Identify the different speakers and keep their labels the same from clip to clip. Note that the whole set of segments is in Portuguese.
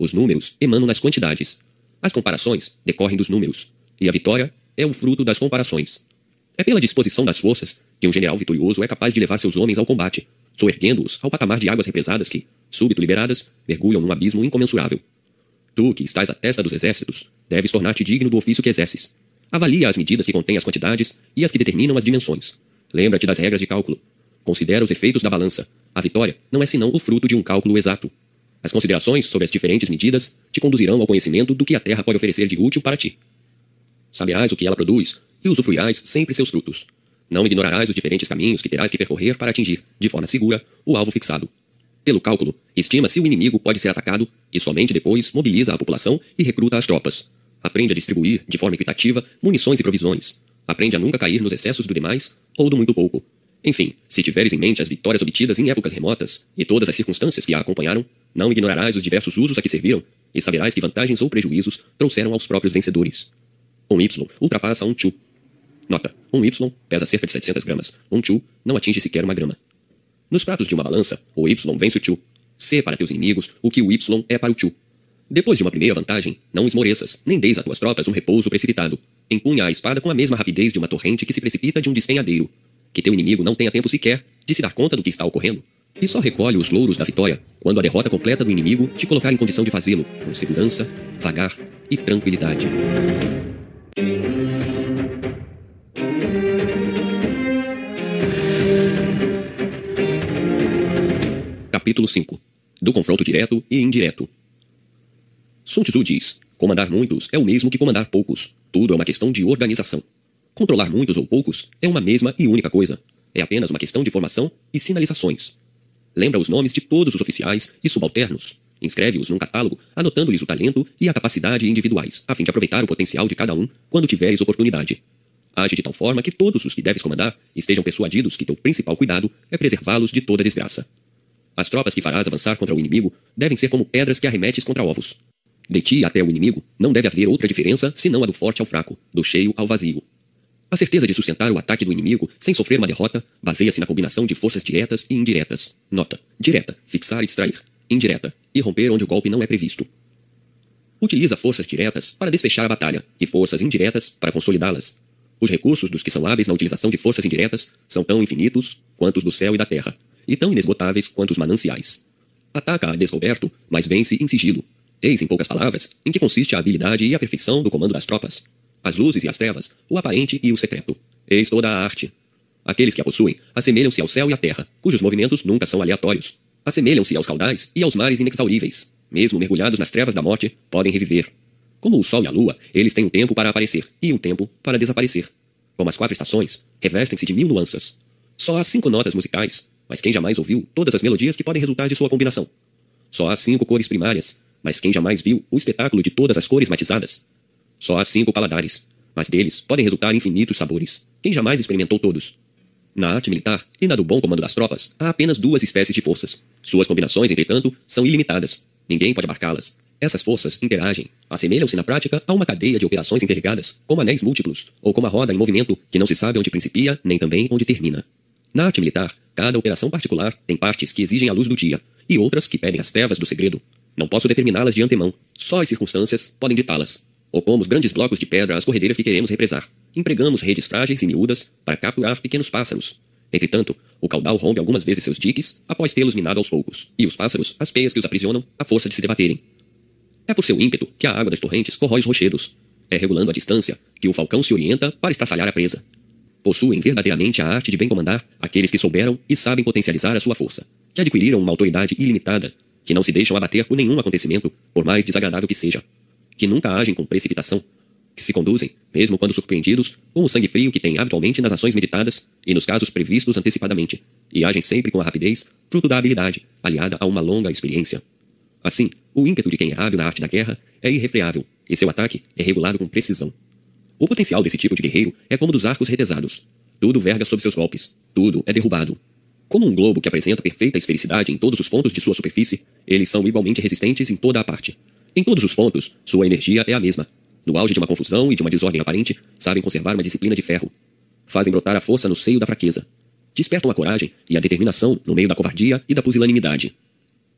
Speaker 1: Os números emanam nas quantidades. As comparações decorrem dos números. E a vitória é o fruto das comparações. É pela disposição das forças que um general vitorioso é capaz de levar seus homens ao combate, soerguendo-os ao patamar de águas represadas que, súbito liberadas, mergulham num abismo incomensurável. Tu, que estás à testa dos exércitos, deves tornar-te digno do ofício que exerces. Avalia as medidas que contêm as quantidades e as que determinam as dimensões. Lembra-te das regras de cálculo. Considera os efeitos da balança. A vitória não é senão o fruto de um cálculo exato. As considerações sobre as diferentes medidas te conduzirão ao conhecimento do que a terra pode oferecer de útil para ti. Saberás o que ela produz e usufruirás sempre seus frutos. Não ignorarás os diferentes caminhos que terás que percorrer para atingir, de forma segura, o alvo fixado. Pelo cálculo, estima se o inimigo pode ser atacado e somente depois mobiliza a população e recruta as tropas. Aprende a distribuir, de forma equitativa, munições e provisões. Aprende a nunca cair nos excessos do demais ou do muito pouco. Enfim, se tiveres em mente as vitórias obtidas em épocas remotas e todas as circunstâncias que a acompanharam, não ignorarás os diversos usos a que serviram e saberás que vantagens ou prejuízos trouxeram aos próprios vencedores. Um Y ultrapassa um Chu. Nota: um Y pesa cerca de 700 gramas. Um Chu não atinge sequer uma grama. Nos pratos de uma balança, o Y vence o Chu. Sê para teus inimigos o que o Y é para o Chu. Depois de uma primeira vantagem, não esmoreças, nem deis a tuas tropas um repouso precipitado. Empunha a espada com a mesma rapidez de uma torrente que se precipita de um despenhadeiro. Que teu inimigo não tenha tempo sequer de se dar conta do que está ocorrendo. E só recolhe os louros da vitória quando a derrota completa do inimigo te colocar em condição de fazê-lo, com segurança, vagar e tranquilidade. Capítulo 5 Do confronto direto e indireto. Sun Tzu diz: comandar muitos é o mesmo que comandar poucos. Tudo é uma questão de organização. Controlar muitos ou poucos é uma mesma e única coisa. É apenas uma questão de formação e sinalizações. Lembra os nomes de todos os oficiais e subalternos. Inscreve-os num catálogo, anotando-lhes o talento e a capacidade individuais, a fim de aproveitar o potencial de cada um quando tiveres oportunidade. Age de tal forma que todos os que deves comandar estejam persuadidos que teu principal cuidado é preservá-los de toda desgraça. As tropas que farás avançar contra o inimigo devem ser como pedras que arremetes contra ovos. De ti até o inimigo não deve haver outra diferença senão a do forte ao fraco, do cheio ao vazio. A certeza de sustentar o ataque do inimigo sem sofrer uma derrota baseia-se na combinação de forças diretas e indiretas. Nota: direta, fixar e distrair. Indireta, irromper onde o golpe não é previsto. Utiliza forças diretas para desfechar a batalha e forças indiretas para consolidá-las. Os recursos dos que são hábeis na utilização de forças indiretas são tão infinitos quanto os do céu e da terra, e tão inesgotáveis quanto os mananciais. Ataca a descoberto, mas vence em sigilo, Eis, em poucas palavras, em que consiste a habilidade e a perfeição do comando das tropas. As luzes e as trevas, o aparente e o secreto. Eis toda a arte. Aqueles que a possuem assemelham-se ao céu e à terra, cujos movimentos nunca são aleatórios. Assemelham-se aos caudais e aos mares inexauríveis. Mesmo mergulhados nas trevas da morte, podem reviver. Como o sol e a lua, eles têm um tempo para aparecer e um tempo para desaparecer. Como as quatro estações, revestem-se de mil nuances. Só há cinco notas musicais, mas quem jamais ouviu todas as melodias que podem resultar de sua combinação? Só há cinco cores primárias, mas quem jamais viu o espetáculo de todas as cores matizadas? Só há cinco paladares, mas deles podem resultar infinitos sabores. Quem jamais experimentou todos? Na arte militar e na do bom comando das tropas, há apenas duas espécies de forças. Suas combinações, entretanto, são ilimitadas. Ninguém pode abarcá-las. Essas forças interagem, assemelham-se na prática a uma cadeia de operações interligadas, como anéis múltiplos, ou como a roda em movimento que não se sabe onde principia nem também onde termina. Na arte militar, cada operação particular tem partes que exigem a luz do dia e outras que pedem as trevas do segredo. Não posso determiná-las de antemão. Só as circunstâncias podem ditá-las. Opomos grandes blocos de pedra às corredeiras que queremos represar. Empregamos redes frágeis e miúdas para capturar pequenos pássaros. Entretanto, o caudal rompe algumas vezes seus diques após tê-los minado aos poucos, e os pássaros, as peias que os aprisionam, a força de se debaterem. É por seu ímpeto que a água das torrentes corrói os rochedos. É regulando a distância que o falcão se orienta para estraçalhar a presa. Possuem verdadeiramente a arte de bem comandar aqueles que souberam e sabem potencializar a sua força, que adquiriram uma autoridade ilimitada que não se deixam abater por nenhum acontecimento, por mais desagradável que seja, que nunca agem com precipitação, que se conduzem, mesmo quando surpreendidos, com o sangue frio que têm habitualmente nas ações meditadas e nos casos previstos antecipadamente, e agem sempre com a rapidez, fruto da habilidade, aliada a uma longa experiência. Assim, o ímpeto de quem é hábil na arte da guerra é irrefreável, e seu ataque é regulado com precisão. O potencial desse tipo de guerreiro é como dos arcos retesados. Tudo verga sob seus golpes, tudo é derrubado, como um globo que apresenta perfeita esfericidade em todos os pontos de sua superfície, eles são igualmente resistentes em toda a parte. Em todos os pontos, sua energia é a mesma. No auge de uma confusão e de uma desordem aparente, sabem conservar uma disciplina de ferro. Fazem brotar a força no seio da fraqueza. Despertam a coragem e a determinação no meio da covardia e da pusilanimidade.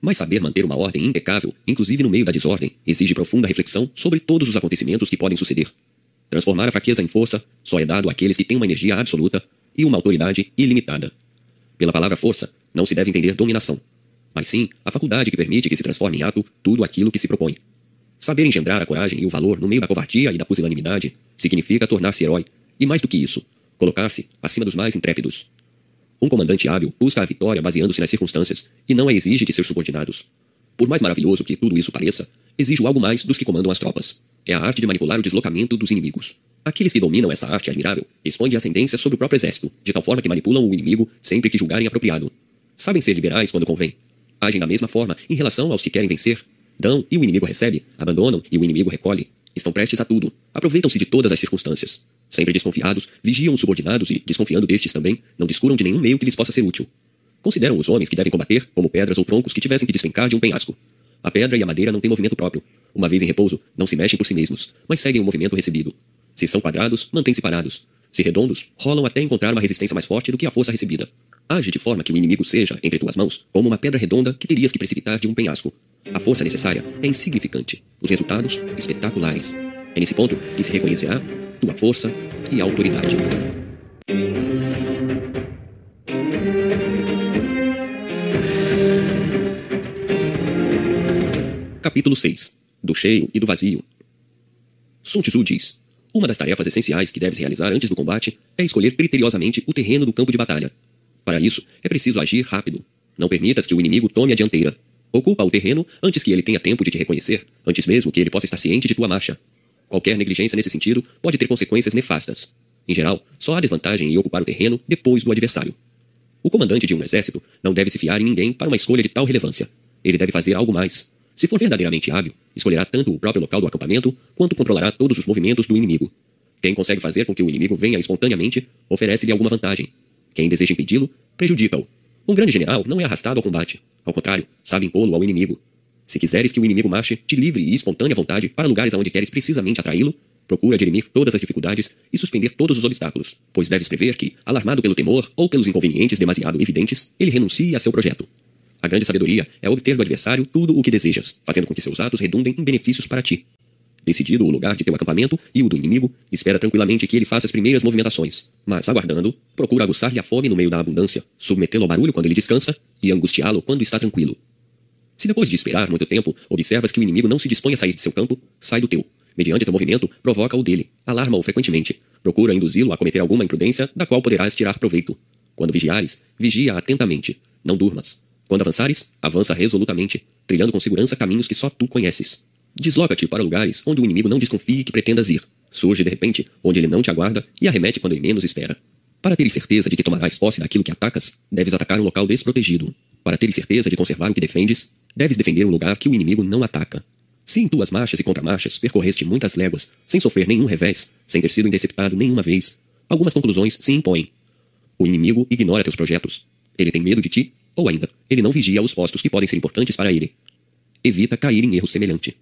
Speaker 1: Mas saber manter uma ordem impecável, inclusive no meio da desordem, exige profunda reflexão sobre todos os acontecimentos que podem suceder. Transformar a fraqueza em força só é dado àqueles que têm uma energia absoluta e uma autoridade ilimitada. Pela palavra força, não se deve entender dominação, mas sim a faculdade que permite que se transforme em ato tudo aquilo que se propõe. Saber engendrar a coragem e o valor no meio da covardia e da pusilanimidade significa tornar-se herói, e mais do que isso, colocar-se acima dos mais intrépidos. Um comandante hábil busca a vitória baseando-se nas circunstâncias e não a exige de seus subordinados. Por mais maravilhoso que tudo isso pareça, exige algo mais dos que comandam as tropas. É a arte de manipular o deslocamento dos inimigos. Aqueles que dominam essa arte admirável expõem ascendência sobre o próprio exército, de tal forma que manipulam o inimigo sempre que julgarem apropriado. Sabem ser liberais quando convém. Agem da mesma forma em relação aos que querem vencer. Dão e o inimigo recebe, abandonam e o inimigo recolhe. Estão prestes a tudo. Aproveitam-se de todas as circunstâncias. Sempre desconfiados, vigiam os subordinados e, desconfiando destes também, não descuram de nenhum meio que lhes possa ser útil. Consideram os homens que devem combater como pedras ou troncos que tivessem que despencar de um penhasco. A pedra e a madeira não têm movimento próprio. Uma vez em repouso, não se mexem por si mesmos, mas seguem o movimento recebido. Se são quadrados, mantêm-se parados. Se redondos, rolam até encontrar uma resistência mais forte do que a força recebida. Age de forma que o inimigo seja, entre tuas mãos, como uma pedra redonda que terias que precipitar de um penhasco. A força necessária é insignificante, os resultados espetaculares. É nesse ponto que se reconhecerá tua força e autoridade. Capítulo 6 Do cheio e do vazio. Sun Tzu diz: Uma das tarefas essenciais que deves realizar antes do combate é escolher criteriosamente o terreno do campo de batalha. Para isso, é preciso agir rápido. Não permitas que o inimigo tome a dianteira. Ocupa o terreno antes que ele tenha tempo de te reconhecer, antes mesmo que ele possa estar ciente de tua marcha. Qualquer negligência nesse sentido pode ter consequências nefastas. Em geral, só há desvantagem em ocupar o terreno depois do adversário. O comandante de um exército não deve se fiar em ninguém para uma escolha de tal relevância. Ele deve fazer algo mais. Se for verdadeiramente hábil, escolherá tanto o próprio local do acampamento quanto controlará todos os movimentos do inimigo. Quem consegue fazer com que o inimigo venha espontaneamente, oferece-lhe alguma vantagem. Quem deseja impedi-lo, prejudica-o. Um grande general não é arrastado ao combate. Ao contrário, sabe impô-lo ao inimigo. Se quiseres que o inimigo marche de livre e espontânea vontade para lugares aonde queres precisamente atraí-lo, procura dirimir todas as dificuldades e suspender todos os obstáculos, pois deves prever que, alarmado pelo temor ou pelos inconvenientes demasiado evidentes, ele renuncie a seu projeto. A grande sabedoria é obter do adversário tudo o que desejas, fazendo com que seus atos redundem em benefícios para ti. Decidido o lugar de teu acampamento e o do inimigo, espera tranquilamente que ele faça as primeiras movimentações. Mas, aguardando, procura aguçar-lhe a fome no meio da abundância, submetê-lo ao barulho quando ele descansa e angustiá-lo quando está tranquilo. Se depois de esperar muito tempo, observas que o inimigo não se dispõe a sair de seu campo, sai do teu. Mediante teu movimento, provoca o dele, alarma-o frequentemente, procura induzi-lo a cometer alguma imprudência da qual poderás tirar proveito. Quando vigiares, vigia atentamente, não durmas. Quando avançares, avança resolutamente, trilhando com segurança caminhos que só tu conheces. Desloca-te para lugares onde o inimigo não desconfie que pretendas ir. Surge de repente onde ele não te aguarda e arremete quando ele menos espera. Para teres certeza de que tomarás posse daquilo que atacas, deves atacar um local desprotegido. Para teres certeza de conservar o que defendes, deves defender um lugar que o inimigo não ataca. Se em tuas marchas e contramarchas percorreste muitas léguas, sem sofrer nenhum revés, sem ter sido interceptado nenhuma vez, algumas conclusões se impõem. O inimigo ignora teus projetos. Ele tem medo de ti, ou ainda, ele não vigia os postos que podem ser importantes para ele. Evita cair em erro semelhante.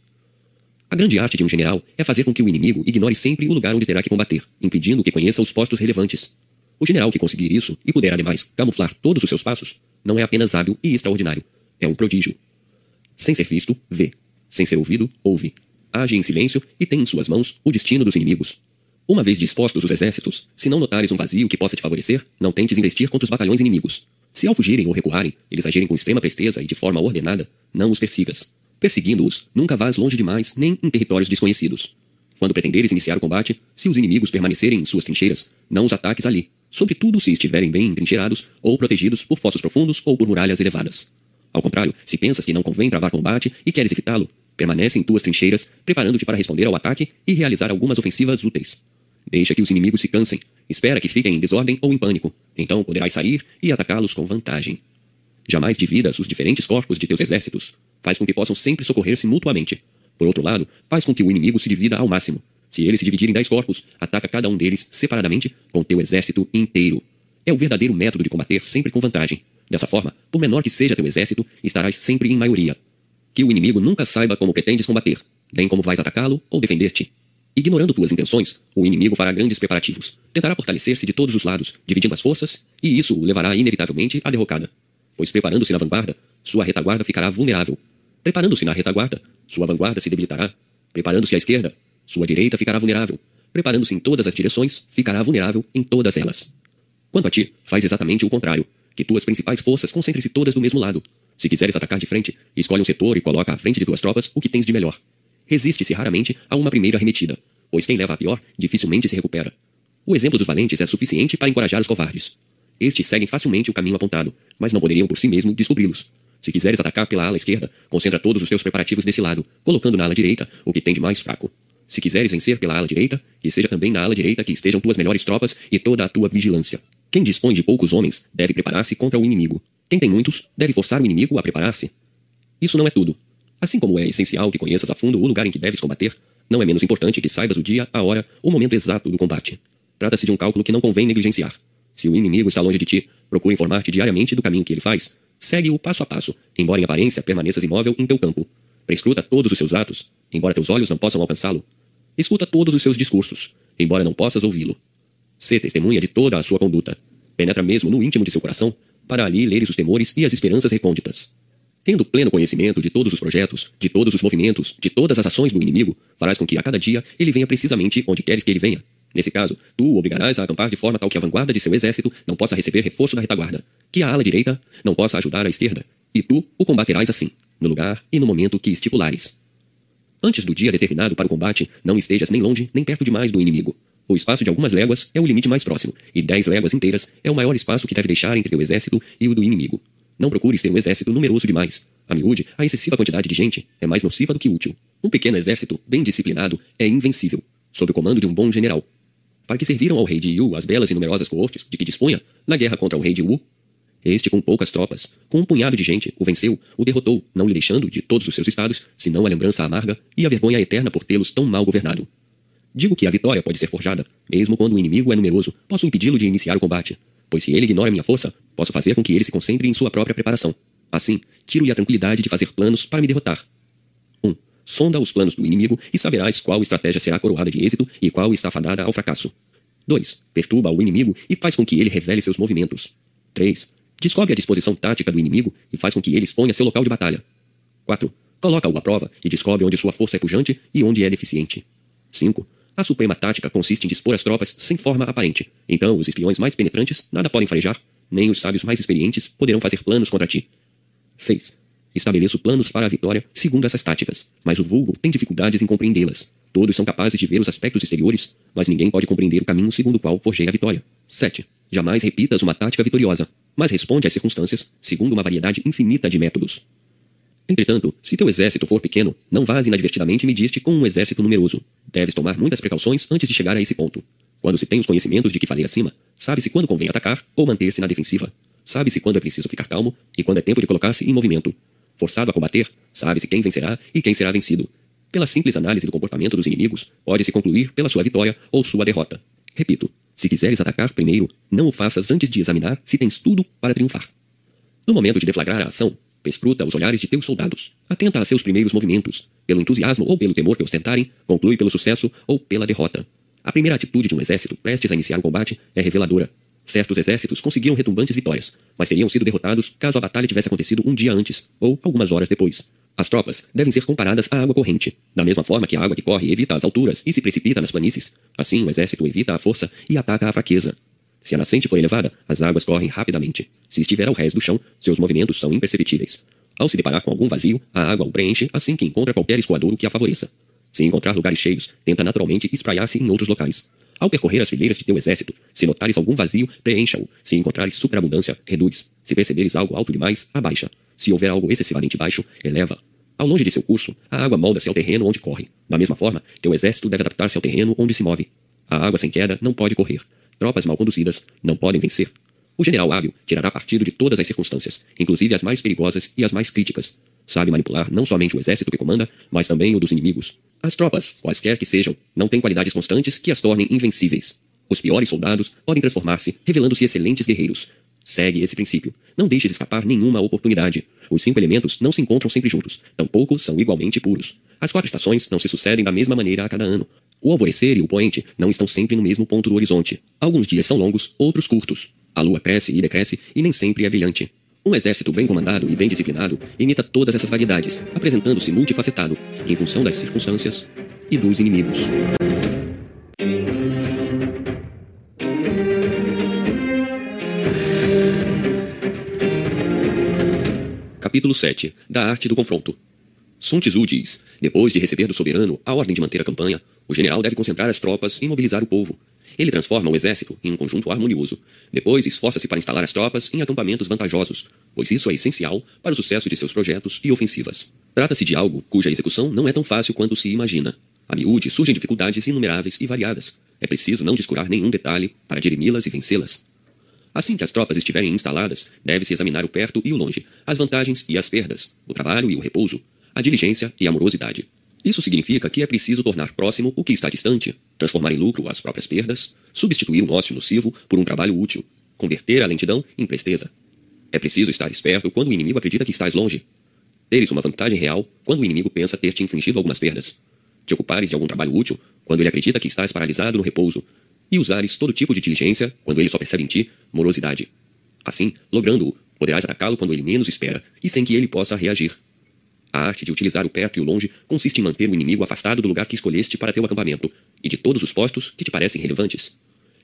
Speaker 1: A grande arte de um general é fazer com que o inimigo ignore sempre o lugar onde terá que combater, impedindo que conheça os postos relevantes. O general que conseguir isso e puder, ademais, camuflar todos os seus passos, não é apenas hábil e extraordinário, é um prodígio. Sem ser visto, vê. Sem ser ouvido, ouve. Age em silêncio e tem em suas mãos o destino dos inimigos. Uma vez dispostos os exércitos, se não notares um vazio que possa te favorecer, não tentes investir contra os batalhões inimigos. Se ao fugirem ou recuarem, eles agirem com extrema presteza e de forma ordenada, não os persigas. Perseguindo-os, nunca vás longe demais nem em territórios desconhecidos. Quando pretenderes iniciar o combate, se os inimigos permanecerem em suas trincheiras, não os ataques ali, sobretudo se estiverem bem entrincheirados ou protegidos por fossos profundos ou por muralhas elevadas. Ao contrário, se pensas que não convém travar combate e queres evitá-lo, permanece em tuas trincheiras, preparando-te para responder ao ataque e realizar algumas ofensivas úteis. Deixa que os inimigos se cansem, espera que fiquem em desordem ou em pânico, então poderás sair e atacá-los com vantagem. Jamais dividas os diferentes corpos de teus exércitos. Faz com que possam sempre socorrer-se mutuamente. Por outro lado, faz com que o inimigo se divida ao máximo. Se ele se dividir em dez corpos, ataca cada um deles separadamente com teu exército inteiro. É o verdadeiro método de combater sempre com vantagem. Dessa forma, por menor que seja teu exército, estarás sempre em maioria. Que o inimigo nunca saiba como pretendes combater, nem como vais atacá-lo ou defender-te. Ignorando tuas intenções, o inimigo fará grandes preparativos. Tentará fortalecer-se de todos os lados, dividindo as forças, e isso o levará inevitavelmente à derrocada. Pois preparando-se na vanguarda, sua retaguarda ficará vulnerável. Preparando-se na retaguarda, sua vanguarda se debilitará. Preparando-se à esquerda, sua direita ficará vulnerável. Preparando-se em todas as direções, ficará vulnerável em todas elas. Quanto a ti, faz exatamente o contrário. Que tuas principais forças concentrem-se todas do mesmo lado. Se quiseres atacar de frente, escolhe um setor e coloca à frente de tuas tropas o que tens de melhor. Resiste-se raramente a uma primeira arremetida, pois quem leva a pior dificilmente se recupera. O exemplo dos valentes é suficiente para encorajar os covardes. Estes seguem facilmente o caminho apontado, mas não poderiam por si mesmos descobri-los. Se quiseres atacar pela ala esquerda, concentra todos os teus preparativos desse lado, colocando na ala direita o que tem de mais fraco. Se quiseres vencer pela ala direita, que seja também na ala direita que estejam tuas melhores tropas e toda a tua vigilância. Quem dispõe de poucos homens deve preparar-se contra o inimigo. Quem tem muitos deve forçar o inimigo a preparar-se. Isso não é tudo. Assim como é essencial que conheças a fundo o lugar em que deves combater, não é menos importante que saibas o dia, a hora, o momento exato do combate. Trata-se de um cálculo que não convém negligenciar. Se o inimigo está longe de ti, procure informar-te diariamente do caminho que ele faz. Segue-o passo a passo, embora em aparência permaneças imóvel em teu campo. Prescruta todos os seus atos, embora teus olhos não possam alcançá-lo. Escuta todos os seus discursos, embora não possas ouvi-lo. Sê testemunha de toda a sua conduta. Penetra mesmo no íntimo de seu coração, para ali leres os temores e as esperanças recônditas. Tendo pleno conhecimento de todos os projetos, de todos os movimentos, de todas as ações do inimigo, farás com que a cada dia ele venha precisamente onde queres que ele venha, Nesse caso, tu o obrigarás a acampar de forma tal que a vanguarda de seu exército não possa receber reforço da retaguarda, que a ala direita não possa ajudar a esquerda, e tu o combaterás assim, no lugar e no momento que estipulares. Antes do dia determinado para o combate, não estejas nem longe nem perto demais do inimigo. O espaço de algumas léguas é o limite mais próximo, e dez léguas inteiras é o maior espaço que deve deixar entre teu exército e o do inimigo. Não procures ter um exército numeroso demais. A miúde, a excessiva quantidade de gente é mais nociva do que útil. Um pequeno exército, bem disciplinado, é invencível, sob o comando de um bom general, para que serviram ao rei de Yu as belas e numerosas coortes de que dispunha na guerra contra o rei de Wu. Este, com poucas tropas, com um punhado de gente, o venceu, o derrotou, não lhe deixando de todos os seus estados, senão a lembrança amarga e a vergonha eterna por tê-los tão mal governado. Digo que a vitória pode ser forjada, mesmo quando o inimigo é numeroso, posso impedi-lo de iniciar o combate, pois se ele ignora minha força, posso fazer com que ele se concentre em sua própria preparação. Assim, tiro-lhe a tranquilidade de fazer planos para me derrotar. 1. Um, sonda os planos do inimigo e saberás qual estratégia será coroada de êxito e qual está fadada ao fracasso. 2. Perturba o inimigo e faz com que ele revele seus movimentos. 3. Descobre a disposição tática do inimigo e faz com que ele exponha seu local de batalha. 4. Coloca-o à prova e descobre onde sua força é pujante e onde é deficiente. 5. A suprema tática consiste em dispor as tropas sem forma aparente. Então, os espiões mais penetrantes nada podem farejar, nem os sábios mais experientes poderão fazer planos contra ti. 6. Estabeleço planos para a vitória segundo essas táticas, mas o vulgo tem dificuldades em compreendê-las. Todos são capazes de ver os aspectos exteriores, mas ninguém pode compreender o caminho segundo o qual forjei a vitória. 7. Jamais repitas uma tática vitoriosa, mas responde às circunstâncias segundo uma variedade infinita de métodos. Entretanto, se teu exército for pequeno, não vás inadvertidamente medir-te com um exército numeroso. Deves tomar muitas precauções antes de chegar a esse ponto. Quando se tem os conhecimentos de que falei acima, sabe-se quando convém atacar ou manter-se na defensiva. Sabe-se quando é preciso ficar calmo e quando é tempo de colocar-se em movimento. Forçado a combater, sabe-se quem vencerá e quem será vencido. Pela simples análise do comportamento dos inimigos, pode-se concluir pela sua vitória ou sua derrota. Repito, se quiseres atacar primeiro, não o faças antes de examinar se tens tudo para triunfar. No momento de deflagrar a ação, perscruta os olhares de teus soldados. Atenta a seus primeiros movimentos. Pelo entusiasmo ou pelo temor que ostentarem, conclui pelo sucesso ou pela derrota. A primeira atitude de um exército prestes a iniciar o combate é reveladora. Certos exércitos conseguiram retumbantes vitórias, mas teriam sido derrotados caso a batalha tivesse acontecido um dia antes, ou algumas horas depois. As tropas devem ser comparadas à água corrente. Da mesma forma que a água que corre evita as alturas e se precipita nas planícies, assim o exército evita a força e ataca a fraqueza. Se a nascente for elevada, as águas correm rapidamente. Se estiver ao rés do chão, seus movimentos são imperceptíveis. Ao se deparar com algum vazio, a água o preenche assim que encontra qualquer escoadouro que a favoreça. Se encontrar lugares cheios, tenta naturalmente espraiar-se em outros locais. Ao percorrer as fileiras de teu exército, se notares algum vazio, preencha-o. Se encontrares superabundância, reduz. Se perceberes algo alto demais, abaixa. Se houver algo excessivamente baixo, eleva. Ao longe de seu curso, a água molda-se ao terreno onde corre. Da mesma forma, teu exército deve adaptar-se ao terreno onde se move. A água sem queda não pode correr. Tropas mal conduzidas não podem vencer. O general hábil tirará partido de todas as circunstâncias, inclusive as mais perigosas e as mais críticas. Sabe manipular não somente o exército que comanda, mas também o dos inimigos. As tropas, quaisquer que sejam, não têm qualidades constantes que as tornem invencíveis. Os piores soldados podem transformar-se, revelando-se excelentes guerreiros. Segue esse princípio. Não deixes escapar nenhuma oportunidade. Os cinco elementos não se encontram sempre juntos, tampouco são igualmente puros. As quatro estações não se sucedem da mesma maneira a cada ano. O alvorecer e o poente não estão sempre no mesmo ponto do horizonte. Alguns dias são longos, outros curtos. A lua cresce e decresce e nem sempre é brilhante. Um exército bem comandado e bem disciplinado imita todas essas variedades, apresentando-se multifacetado, em função das circunstâncias e dos inimigos. Capítulo 7 Da Arte do Confronto Sun Tzu diz: Depois de receber do soberano a ordem de manter a campanha, o general deve concentrar as tropas e mobilizar o povo. Ele transforma o exército em um conjunto harmonioso. Depois, esforça-se para instalar as tropas em acampamentos vantajosos, pois isso é essencial para o sucesso de seus projetos e ofensivas. Trata-se de algo cuja execução não é tão fácil quanto se imagina. A miúde surgem dificuldades inumeráveis e variadas. É preciso não descurar nenhum detalhe para dirimi-las e vencê-las. Assim que as tropas estiverem instaladas, deve-se examinar o perto e o longe, as vantagens e as perdas, o trabalho e o repouso, a diligência e a amorosidade. Isso significa que é preciso tornar próximo o que está distante, transformar em lucro as próprias perdas, substituir um ócio nocivo por um trabalho útil, converter a lentidão em presteza. É preciso estar esperto quando o inimigo acredita que estás longe. Teres uma vantagem real quando o inimigo pensa ter te infligido algumas perdas. Te ocupares de algum trabalho útil quando ele acredita que estás paralisado no repouso. E usares todo tipo de diligência quando ele só percebe em ti morosidade. Assim, logrando-o, poderás atacá-lo quando ele menos espera e sem que ele possa reagir. A arte de utilizar o perto e o longe consiste em manter o inimigo afastado do lugar que escolheste para teu acampamento e de todos os postos que te parecem relevantes.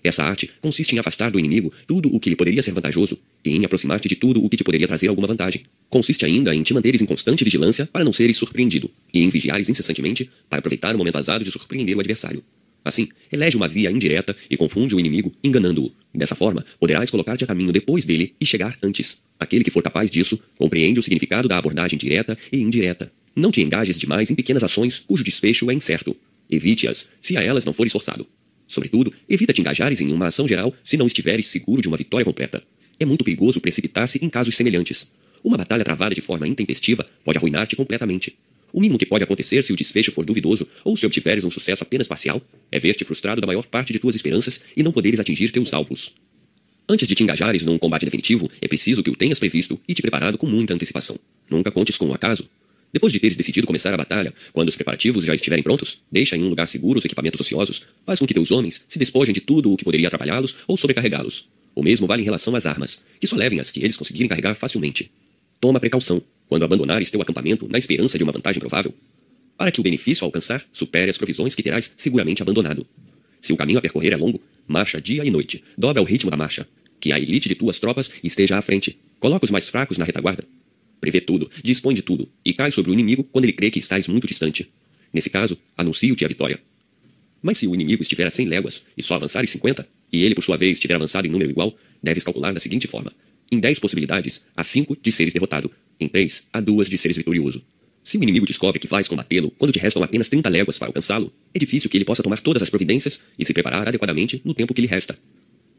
Speaker 1: Essa arte consiste em afastar do inimigo tudo o que lhe poderia ser vantajoso e em aproximar-te de tudo o que te poderia trazer alguma vantagem. Consiste ainda em te manteres em constante vigilância para não seres surpreendido e em vigiares incessantemente para aproveitar o momento azado de surpreender o adversário. Assim, elege uma via indireta e confunde o inimigo, enganando-o. Dessa forma, poderás colocar-te a caminho depois dele e chegar antes. Aquele que for capaz disso compreende o significado da abordagem direta e indireta. Não te engajes demais em pequenas ações cujo desfecho é incerto. Evite-as, se a elas não fores forçado. Sobretudo, evita te engajares em uma ação geral se não estiveres seguro de uma vitória completa. É muito perigoso precipitar-se em casos semelhantes. Uma batalha travada de forma intempestiva pode arruinar-te completamente. O mínimo que pode acontecer se o desfecho for duvidoso ou se obtiveres um sucesso apenas parcial é ver-te frustrado da maior parte de tuas esperanças e não poderes atingir teus alvos. Antes de te engajares num combate definitivo, é preciso que o tenhas previsto e te preparado com muita antecipação. Nunca contes com o acaso. Depois de teres decidido começar a batalha, quando os preparativos já estiverem prontos, deixa em um lugar seguro os equipamentos ociosos, faz com que teus homens se despojem de tudo o que poderia atrapalhá-los ou sobrecarregá-los. O mesmo vale em relação às armas, que só levem as que eles conseguirem carregar facilmente. Toma precaução quando abandonares teu acampamento na esperança de uma vantagem provável, para que o benefício alcançar supere as provisões que terás seguramente abandonado. Se o caminho a percorrer é longo, marcha dia e noite, dobra o ritmo da marcha, que a elite de tuas tropas esteja à frente, coloca os mais fracos na retaguarda. Prevê tudo, dispõe de tudo, e cai sobre o inimigo quando ele crê que estás muito distante. Nesse caso, anuncio-te a vitória. Mas se o inimigo estiver a cem léguas e só avançares cinquenta, e ele por sua vez estiver avançado em número igual, deves calcular da seguinte forma: em dez possibilidades, há cinco de seres derrotado, em três, há duas de seres vitorioso. Se o inimigo descobre que vais combatê-lo quando te restam apenas 30 léguas para alcançá-lo, é difícil que ele possa tomar todas as providências e se preparar adequadamente no tempo que lhe resta.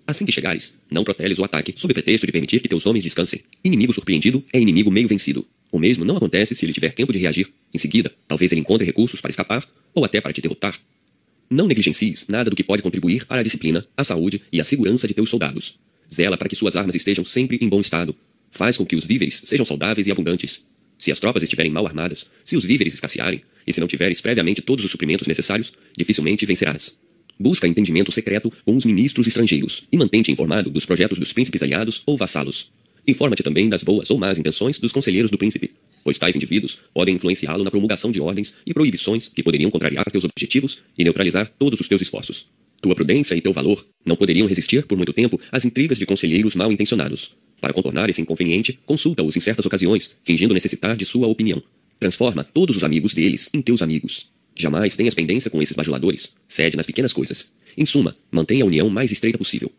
Speaker 1: Assim que chegares, não proteles o ataque, sob pretexto de permitir que teus homens descansem. Inimigo surpreendido é inimigo meio vencido. O mesmo não acontece se ele tiver tempo de reagir. Em seguida, talvez ele encontre recursos para escapar ou até para te derrotar. Não negligencies nada do que pode contribuir para a disciplina, a saúde e a segurança de teus soldados. Zela para que suas armas estejam sempre em bom estado. Faz com que os víveres sejam saudáveis e abundantes. Se as tropas estiverem mal armadas, se os víveres escassearem, e se não tiveres previamente todos os suprimentos necessários, dificilmente vencerás. Busca entendimento secreto com os ministros estrangeiros e mantente informado dos projetos dos príncipes aliados ou vassalos. Informa-te também das boas ou más intenções dos conselheiros do príncipe, pois tais indivíduos podem influenciá-lo na promulgação de ordens e proibições que poderiam contrariar teus objetivos e neutralizar todos os teus esforços. Tua prudência e teu valor não poderiam resistir por muito tempo às intrigas de conselheiros mal intencionados. Para contornar esse inconveniente, consulta-os em certas ocasiões, fingindo necessitar de sua opinião. Transforma todos os amigos deles em teus amigos. Jamais tenhas pendência com esses bajuladores. Cede nas pequenas coisas. Em suma, mantenha a união mais estreita possível.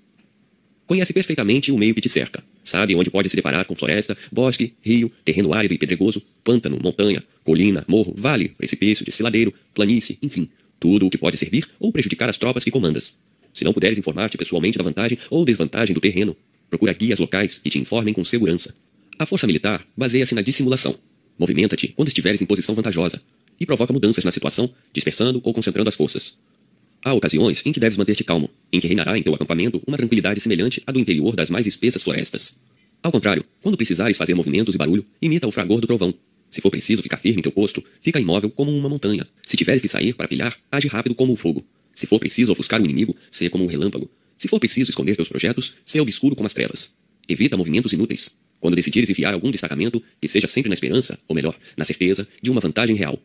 Speaker 1: Conhece perfeitamente o meio que te cerca. Sabe onde pode se deparar com floresta, bosque, rio, terreno árido e pedregoso, pântano, montanha, colina, morro, vale, precipício, desfiladeiro, planície, enfim, tudo o que pode servir ou prejudicar as tropas que comandas. Se não puderes informar-te pessoalmente da vantagem ou desvantagem do terreno, procura guias locais que te informem com segurança. A força militar baseia-se na dissimulação. Movimenta-te quando estiveres em posição vantajosa e provoca mudanças na situação, dispersando ou concentrando as forças. Há ocasiões em que deves manter-te calmo, em que reinará em teu acampamento uma tranquilidade semelhante à do interior das mais espessas florestas. Ao contrário, quando precisares fazer movimentos e barulho, imita o fragor do trovão. Se for preciso ficar firme em teu posto, fica imóvel como uma montanha. Se tiveres que sair para pilhar, age rápido como o fogo. Se for preciso ofuscar o inimigo, seja como um relâmpago. Se for preciso esconder teus projetos, seja obscuro como as trevas. Evita movimentos inúteis. Quando decidires enfiar algum destacamento, que seja sempre na esperança, ou melhor, na certeza, de uma vantagem real.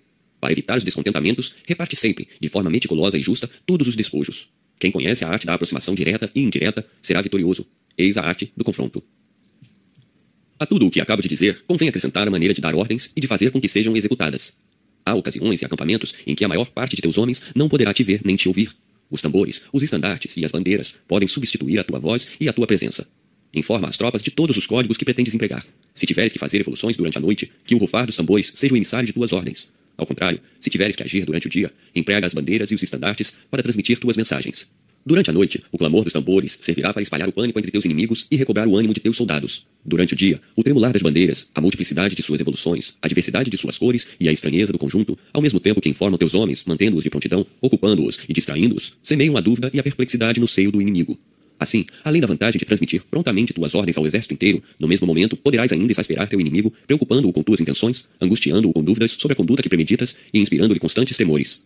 Speaker 1: Para evitar os descontentamentos, reparte sempre, de forma meticulosa e justa, todos os despojos. Quem conhece a arte da aproximação direta e indireta será vitorioso. Eis a arte do confronto. A tudo o que acabo de dizer, convém acrescentar a maneira de dar ordens e de fazer com que sejam executadas. Há ocasiões e acampamentos em que a maior parte de teus homens não poderá te ver nem te ouvir. Os tambores, os estandartes e as bandeiras podem substituir a tua voz e a tua presença. Informa as tropas de todos os códigos que pretendes empregar. Se tiveres que fazer evoluções durante a noite, que o rufar dos tambores seja o emissário de tuas ordens. Ao contrário, se tiveres que agir durante o dia, emprega as bandeiras e os estandartes para transmitir tuas mensagens. Durante a noite, o clamor dos tambores servirá para espalhar o pânico entre teus inimigos e recobrar o ânimo de teus soldados. Durante o dia, o tremular das bandeiras, a multiplicidade de suas evoluções, a diversidade de suas cores e a estranheza do conjunto, ao mesmo tempo que informam teus homens, mantendo-os de prontidão, ocupando-os e distraindo-os, semeiam a dúvida e a perplexidade no seio do inimigo. Assim, além da vantagem de transmitir prontamente tuas ordens ao exército inteiro, no mesmo momento poderás ainda exasperar teu inimigo, preocupando-o com tuas intenções, angustiando-o com dúvidas sobre a conduta que premeditas e inspirando-lhe constantes temores.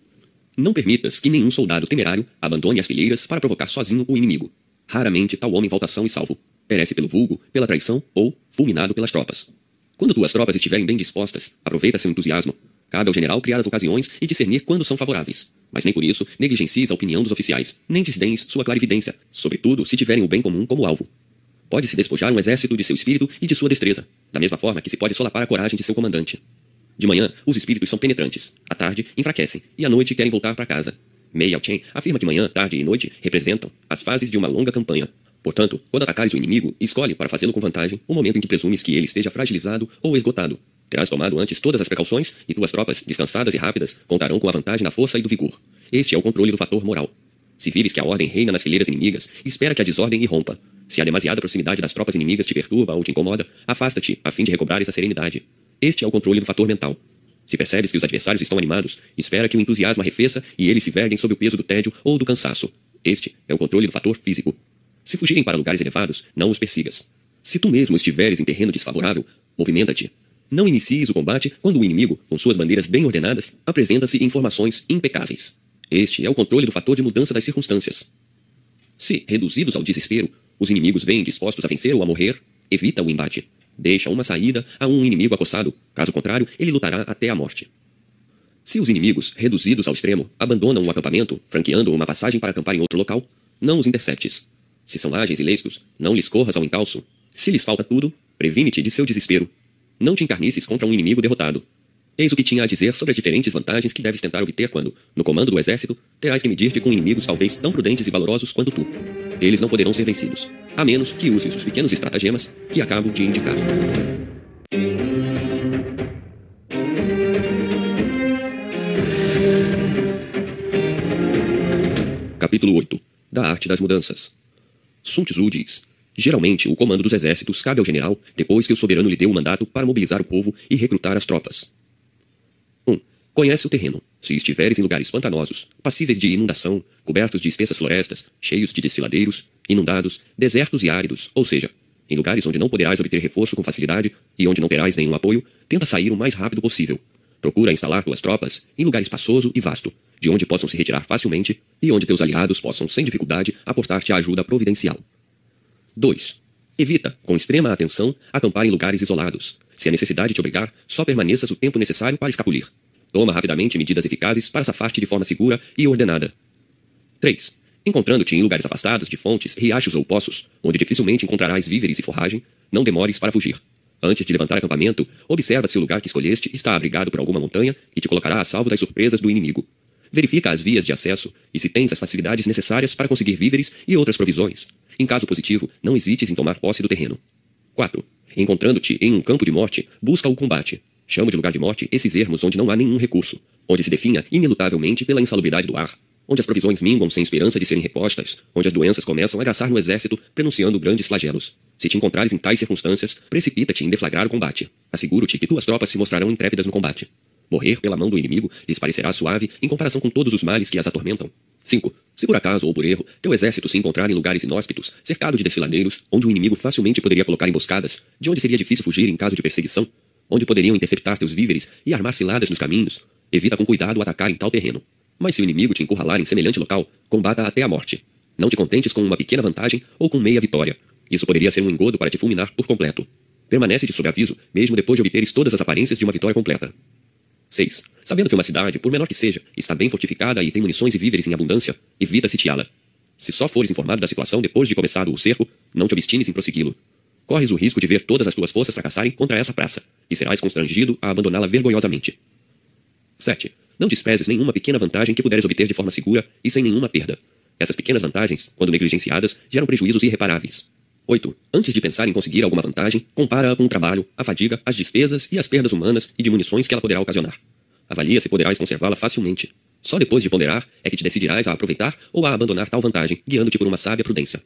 Speaker 1: Não permitas que nenhum soldado temerário abandone as fileiras para provocar sozinho o inimigo. Raramente tal homem volta são e salvo. Perece pelo vulgo, pela traição ou fulminado pelas tropas. Quando tuas tropas estiverem bem dispostas, aproveita seu entusiasmo. Cabe ao general criar as ocasiões e discernir quando são favoráveis. Mas nem por isso negligencies a opinião dos oficiais, nem desdéns sua clarividência, sobretudo se tiverem o bem comum como alvo. Pode-se despojar um exército de seu espírito e de sua destreza, da mesma forma que se pode solapar a coragem de seu comandante. De manhã, os espíritos são penetrantes, à tarde, enfraquecem, e à noite querem voltar para casa. Mei Chen afirma que manhã, tarde e noite representam as fases de uma longa campanha. Portanto, quando atacares o inimigo, escolhe para fazê-lo com vantagem o momento em que presumes que ele esteja fragilizado ou esgotado, Terás tomado antes todas as precauções e tuas tropas, descansadas e rápidas, contarão com a vantagem da força e do vigor. Este é o controle do fator moral. Se vires que a ordem reina nas fileiras inimigas, espera que a desordem irrompa. Se a demasiada proximidade das tropas inimigas te perturba ou te incomoda, afasta-te, a fim de recobrares a serenidade. Este é o controle do fator mental. Se percebes que os adversários estão animados, espera que o entusiasmo arrefeça e eles se verguem sob o peso do tédio ou do cansaço. Este é o controle do fator físico. Se fugirem para lugares elevados, não os persigas. Se tu mesmo estiveres em terreno desfavorável, movimenta-te, não inicies o combate quando o inimigo, com suas bandeiras bem ordenadas, apresenta-se em formações impecáveis. Este é o controle do fator de mudança das circunstâncias. Se, reduzidos ao desespero, os inimigos vêm dispostos a vencer ou a morrer, evita o embate. Deixa uma saída a um inimigo acossado, caso contrário, ele lutará até a morte. Se os inimigos, reduzidos ao extremo, abandonam o acampamento, franqueando uma passagem para acampar em outro local, não os interceptes. Se são ágeis e lescos, não lhes corras ao encalço. Se lhes falta tudo, previne-te de seu desespero não te encarnices contra um inimigo derrotado. Eis o que tinha a dizer sobre as diferentes vantagens que deves tentar obter quando, no comando do exército, terás que medir-te com inimigos talvez tão prudentes e valorosos quanto tu. Eles não poderão ser vencidos, a menos que uses os pequenos estratagemas que acabo de indicar. Capítulo 8 Da Arte das Mudanças Sun Tzu diz: Geralmente, o comando dos exércitos cabe ao general depois que o soberano lhe deu o mandato para mobilizar o povo e recrutar as tropas. 1. Um, conhece o terreno. Se estiveres em lugares pantanosos, passíveis de inundação, cobertos de espessas florestas, cheios de desfiladeiros, inundados, desertos e áridos, ou seja, em lugares onde não poderás obter reforço com facilidade e onde não terás nenhum apoio, tenta sair o mais rápido possível. Procura instalar tuas tropas em lugar espaçoso e vasto, de onde possam se retirar facilmente e onde teus aliados possam sem dificuldade aportar-te a ajuda providencial. 2. Evita, com extrema atenção, acampar em lugares isolados. Se a necessidade te obrigar, só permaneças o tempo necessário para escapulir. Toma rapidamente medidas eficazes para safar-te de forma segura e ordenada. 3. Encontrando-te em lugares afastados de fontes, riachos ou poços, onde dificilmente encontrarás víveres e forragem, não demores para fugir. Antes de levantar acampamento, observa se o lugar que escolheste está abrigado por alguma montanha e te colocará a salvo das surpresas do inimigo. Verifica as vias de acesso e se tens as facilidades necessárias para conseguir víveres e outras provisões. Em caso positivo, não hesites em tomar posse do terreno. 4. Encontrando-te em um campo de morte, busca o combate. Chamo de lugar de morte esses ermos onde não há nenhum recurso, onde se definha inelutavelmente pela insalubridade do ar, onde as provisões minguam sem esperança de serem repostas, onde as doenças começam a graçar no exército, prenunciando grandes flagelos. Se te encontrares em tais circunstâncias, precipita-te em deflagrar o combate. Asseguro-te que tuas tropas se mostrarão intrépidas no combate. Morrer pela mão do inimigo lhes parecerá suave em comparação com todos os males que as atormentam. 5. Se por acaso ou por erro, teu exército se encontrar em lugares inóspitos, cercado de desfiladeiros, onde o inimigo facilmente poderia colocar emboscadas, de onde seria difícil fugir em caso de perseguição, onde poderiam interceptar teus víveres e armar ciladas nos caminhos, evita com cuidado atacar em tal terreno. Mas se o inimigo te encurralar em semelhante local, combata até a morte. Não te contentes com uma pequena vantagem ou com meia vitória. Isso poderia ser um engodo para te fulminar por completo. Permanece-te sob aviso, mesmo depois de obteres todas as aparências de uma vitória completa. 6. Sabendo que uma cidade, por menor que seja, está bem fortificada e tem munições e víveres em abundância, evita sitiá-la. Se só fores informado da situação depois de começado o cerco, não te obstines em prossegui-lo. Corres o risco de ver todas as tuas forças fracassarem contra essa praça, e serás constrangido a abandoná-la vergonhosamente. 7. Não desprezes nenhuma pequena vantagem que puderes obter de forma segura e sem nenhuma perda. Essas pequenas vantagens, quando negligenciadas, geram prejuízos irreparáveis. 8. Antes de pensar em conseguir alguma vantagem, compara-a com o trabalho, a fadiga, as despesas e as perdas humanas e de munições que ela poderá ocasionar. Avalia se poderás conservá-la facilmente. Só depois de ponderar é que te decidirás a aproveitar ou a abandonar tal vantagem, guiando-te por uma sábia prudência.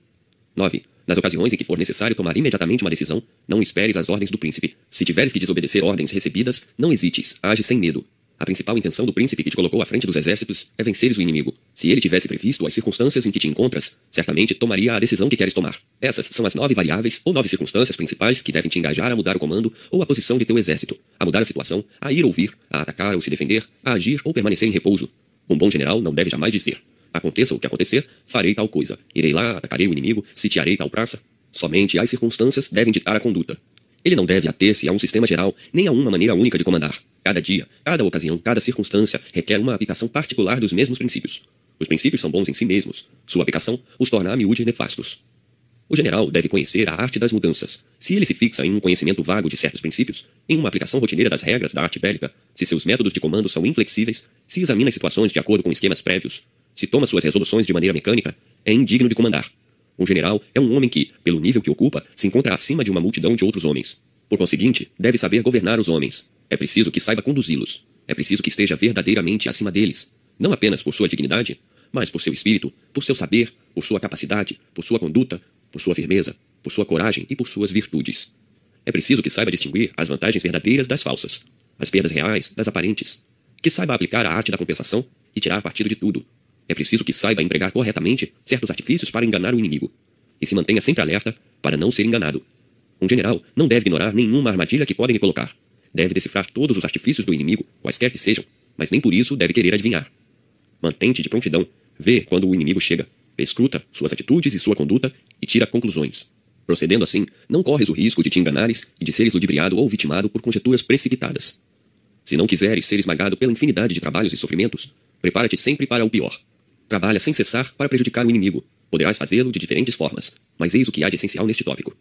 Speaker 1: 9. Nas ocasiões em que for necessário tomar imediatamente uma decisão, não esperes as ordens do príncipe. Se tiveres que desobedecer ordens recebidas, não hesites, age sem medo. A principal intenção do príncipe que te colocou à frente dos exércitos é venceres o inimigo. Se ele tivesse previsto as circunstâncias em que te encontras, certamente tomaria a decisão que queres tomar. Essas são as nove variáveis ou nove circunstâncias principais que devem te engajar a mudar o comando ou a posição de teu exército, a mudar a situação, a ir ou vir, a atacar ou se defender, a agir ou permanecer em repouso. Um bom general não deve jamais dizer: Aconteça o que acontecer, farei tal coisa. Irei lá, atacarei o inimigo, sitiarei tal praça. Somente as circunstâncias devem ditar a conduta. Ele não deve ater-se a um sistema geral, nem a uma maneira única de comandar. Cada dia, cada ocasião, cada circunstância requer uma aplicação particular dos mesmos princípios. Os princípios são bons em si mesmos. Sua aplicação os torna a miúde nefastos. O general deve conhecer a arte das mudanças. Se ele se fixa em um conhecimento vago de certos princípios, em uma aplicação rotineira das regras da arte bélica, se seus métodos de comando são inflexíveis, se examina as situações de acordo com esquemas prévios, se toma suas resoluções de maneira mecânica, é indigno de comandar. Um general é um homem que, pelo nível que ocupa, se encontra acima de uma multidão de outros homens. Por conseguinte, deve saber governar os homens. É preciso que saiba conduzi-los. É preciso que esteja verdadeiramente acima deles. Não apenas por sua dignidade, mas por seu espírito, por seu saber, por sua capacidade, por sua conduta, por sua firmeza, por sua coragem e por suas virtudes. É preciso que saiba distinguir as vantagens verdadeiras das falsas, as perdas reais das aparentes, que saiba aplicar a arte da compensação e tirar partido de tudo. É preciso que saiba empregar corretamente certos artifícios para enganar o inimigo, e se mantenha sempre alerta para não ser enganado. Um general não deve ignorar nenhuma armadilha que podem lhe colocar. Deve decifrar todos os artifícios do inimigo, quaisquer que sejam, mas nem por isso deve querer adivinhar. Mantente de prontidão, vê quando o inimigo chega, escruta suas atitudes e sua conduta e tira conclusões. Procedendo assim, não corres o risco de te enganares e de seres ludibriado ou vitimado por conjecturas precipitadas. Se não quiseres ser esmagado pela infinidade de trabalhos e sofrimentos, prepara-te sempre para o pior. Trabalha sem cessar para prejudicar o inimigo. Poderás fazê-lo de diferentes formas, mas eis o que há de essencial neste tópico.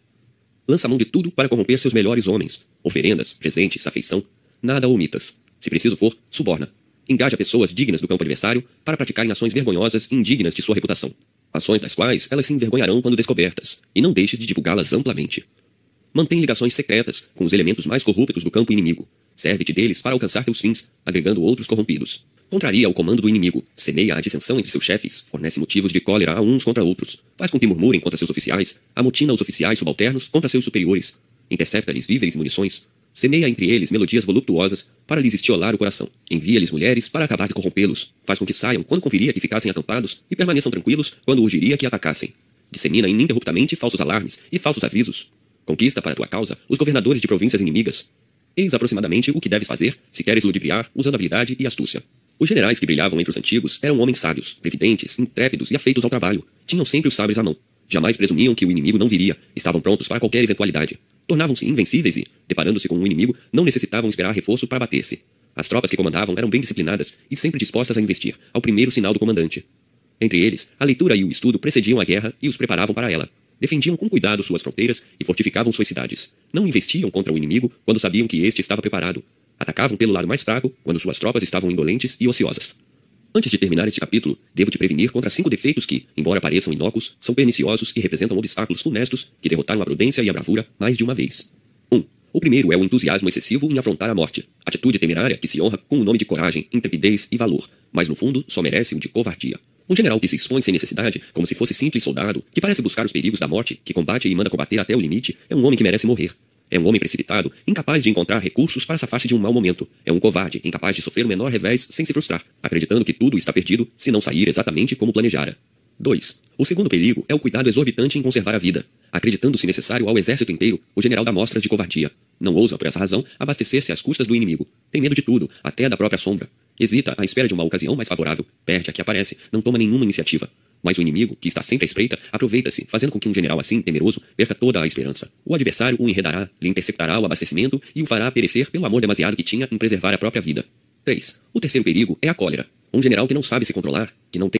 Speaker 1: Lança mão de tudo para corromper seus melhores homens. Oferendas, presentes, afeição. Nada omitas. Se preciso for, suborna. Engaja pessoas dignas do campo adversário para praticarem ações vergonhosas e indignas de sua reputação. Ações das quais elas se envergonharão quando descobertas, e não deixes de divulgá-las amplamente. Mantém ligações secretas com os elementos mais corruptos do campo inimigo. Serve-te deles para alcançar teus fins, agregando outros corrompidos. Contraria o comando do inimigo, semeia a dissensão entre seus chefes, fornece motivos de cólera a uns contra outros, faz com que murmurem contra seus oficiais, amotina os oficiais subalternos contra seus superiores, intercepta-lhes víveres e munições, semeia entre eles melodias voluptuosas para lhes estiolar o coração, envia-lhes mulheres para acabar de corrompê-los, faz com que saiam quando conviria que ficassem acampados e permaneçam tranquilos quando urgiria que atacassem, dissemina ininterruptamente falsos alarmes e falsos avisos, conquista para tua causa os governadores de províncias inimigas. Eis aproximadamente o que deves fazer se queres ludibriar usando habilidade e astúcia. Os generais que brilhavam entre os antigos eram homens sábios, previdentes, intrépidos e afeitos ao trabalho. Tinham sempre os sabres à mão. Jamais presumiam que o inimigo não viria. Estavam prontos para qualquer eventualidade. Tornavam-se invencíveis e, deparando-se com um inimigo, não necessitavam esperar reforço para bater-se. As tropas que comandavam eram bem disciplinadas e sempre dispostas a investir, ao primeiro sinal do comandante. Entre eles, a leitura e o estudo precediam a guerra e os preparavam para ela. Defendiam com cuidado suas fronteiras e fortificavam suas cidades. Não investiam contra o inimigo quando sabiam que este estava preparado, Atacavam pelo lado mais fraco, quando suas tropas estavam indolentes e ociosas. Antes de terminar este capítulo, devo te prevenir contra cinco defeitos que, embora pareçam inócuos, são perniciosos e representam obstáculos funestos que derrotaram a prudência e a bravura mais de uma vez. 1. Um, o primeiro é o entusiasmo excessivo em afrontar a morte, atitude temerária que se honra com o nome de coragem, intrepidez e valor, mas no fundo só merece o de covardia. Um general que se expõe sem necessidade, como se fosse simples soldado, que parece buscar os perigos da morte, que combate e manda combater até o limite, é um homem que merece morrer, é um homem precipitado, incapaz de encontrar recursos para safar-se de um mau momento. É um covarde, incapaz de sofrer o menor revés sem se frustrar, acreditando que tudo está perdido se não sair exatamente como planejara. 2. O segundo perigo é o cuidado exorbitante em conservar a vida. Acreditando-se necessário ao exército inteiro, o general dá mostras de covardia. Não ousa, por essa razão, abastecer-se às custas do inimigo. Tem medo de tudo, até da própria sombra. Hesita à espera de uma ocasião mais favorável. Perde a que aparece, não toma nenhuma iniciativa. Mas o inimigo, que está sempre à espreita, aproveita-se, fazendo com que um general assim, temeroso, perca toda a esperança. O adversário o enredará, lhe interceptará o abastecimento e o fará perecer pelo amor demasiado que tinha em preservar a própria vida. 3. O terceiro perigo é a cólera. Um general que não sabe se controlar, que não tem